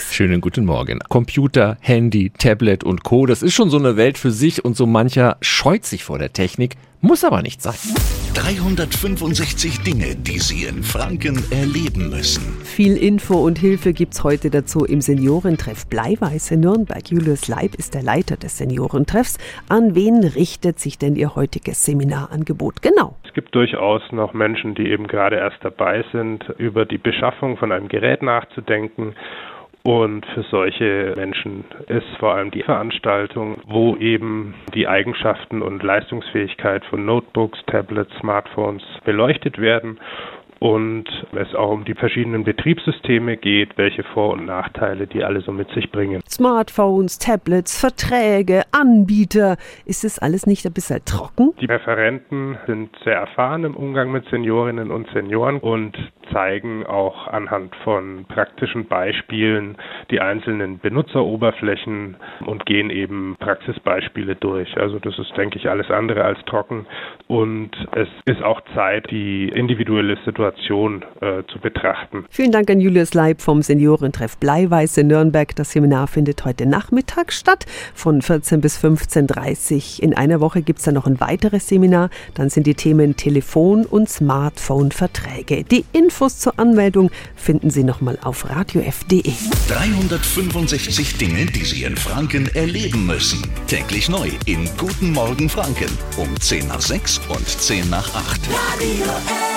unterwegs. Schönen guten Morgen. Computer, Handy, Tablet und Co. Das ist schon so eine Welt für sich und so mancher scheut sich vor der Technik. Muss aber nicht sein. 365 Dinge, die Sie in Franken erleben müssen. Viel Info und Hilfe gibt's heute dazu im Seniorentreff Bleiweiße Nürnberg. Julius Leib ist der Leiter des Seniorentreffs. An wen richtet sich denn Ihr heutiges Seminarangebot genau? Es gibt durchaus noch Menschen, die eben gerade erst dabei sind, über die Beschaffung von einem Gerät nachzudenken und für solche Menschen ist vor allem die Veranstaltung, wo eben die Eigenschaften und Leistungsfähigkeit von Notebooks, Tablets, Smartphones beleuchtet werden und es auch um die verschiedenen Betriebssysteme geht, welche Vor- und Nachteile die alle so mit sich bringen. Smartphones, Tablets, Verträge, Anbieter. Ist das alles nicht ein bisschen trocken? Die Referenten sind sehr erfahren im Umgang mit Seniorinnen und Senioren und zeigen auch anhand von praktischen Beispielen die einzelnen Benutzeroberflächen und gehen eben Praxisbeispiele durch. Also das ist, denke ich, alles andere als trocken und es ist auch Zeit, die individuelle Situation äh, zu betrachten. Vielen Dank an Julius Leib vom Seniorentreff Bleiweiße Nürnberg. Das Seminar findet heute Nachmittag statt von 14 bis 15.30 Uhr. In einer Woche gibt es dann noch ein weiteres Seminar. Dann sind die Themen Telefon- und Smartphone-Verträge. Die Infos zur Anmeldung finden Sie nochmal auf radiof.de. 365 Dinge, die Sie in Franken erleben müssen. Täglich neu in Guten Morgen Franken um 10 nach 6 und 10 nach 8. Radio F.